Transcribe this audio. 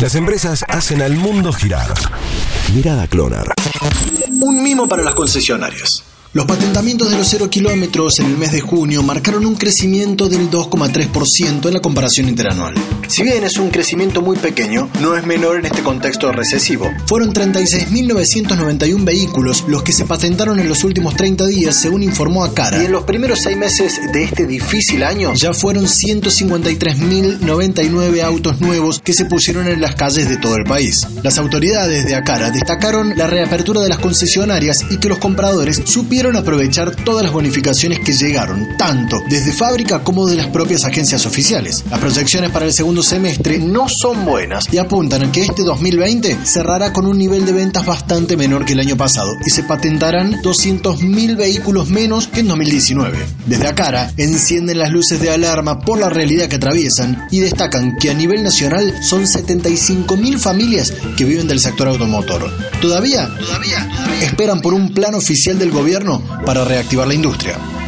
Las empresas hacen al mundo girar. Mirada Clonar. Un mimo para las concesionarias. Los patentamientos de los cero kilómetros en el mes de junio marcaron un crecimiento del 2,3% en la comparación interanual. Si bien es un crecimiento muy pequeño, no es menor en este contexto recesivo. Fueron 36.991 vehículos los que se patentaron en los últimos 30 días, según informó Acara. Y en los primeros seis meses de este difícil año, ya fueron 153.099 autos nuevos que se pusieron en las calles de todo el país. Las autoridades de Acara destacaron la reapertura de las concesionarias y que los compradores supieron aprovechar todas las bonificaciones que llegaron, tanto desde fábrica como de las propias agencias oficiales. Las proyecciones para el segundo semestre no son buenas y apuntan a que este 2020 cerrará con un nivel de ventas bastante menor que el año pasado y se patentarán 200.000 vehículos menos que en 2019. Desde Acara encienden las luces de alarma por la realidad que atraviesan y destacan que a nivel nacional son 75.000 familias que viven del sector automotor. Todavía, todavía esperan por un plan oficial del gobierno para reactivar la industria.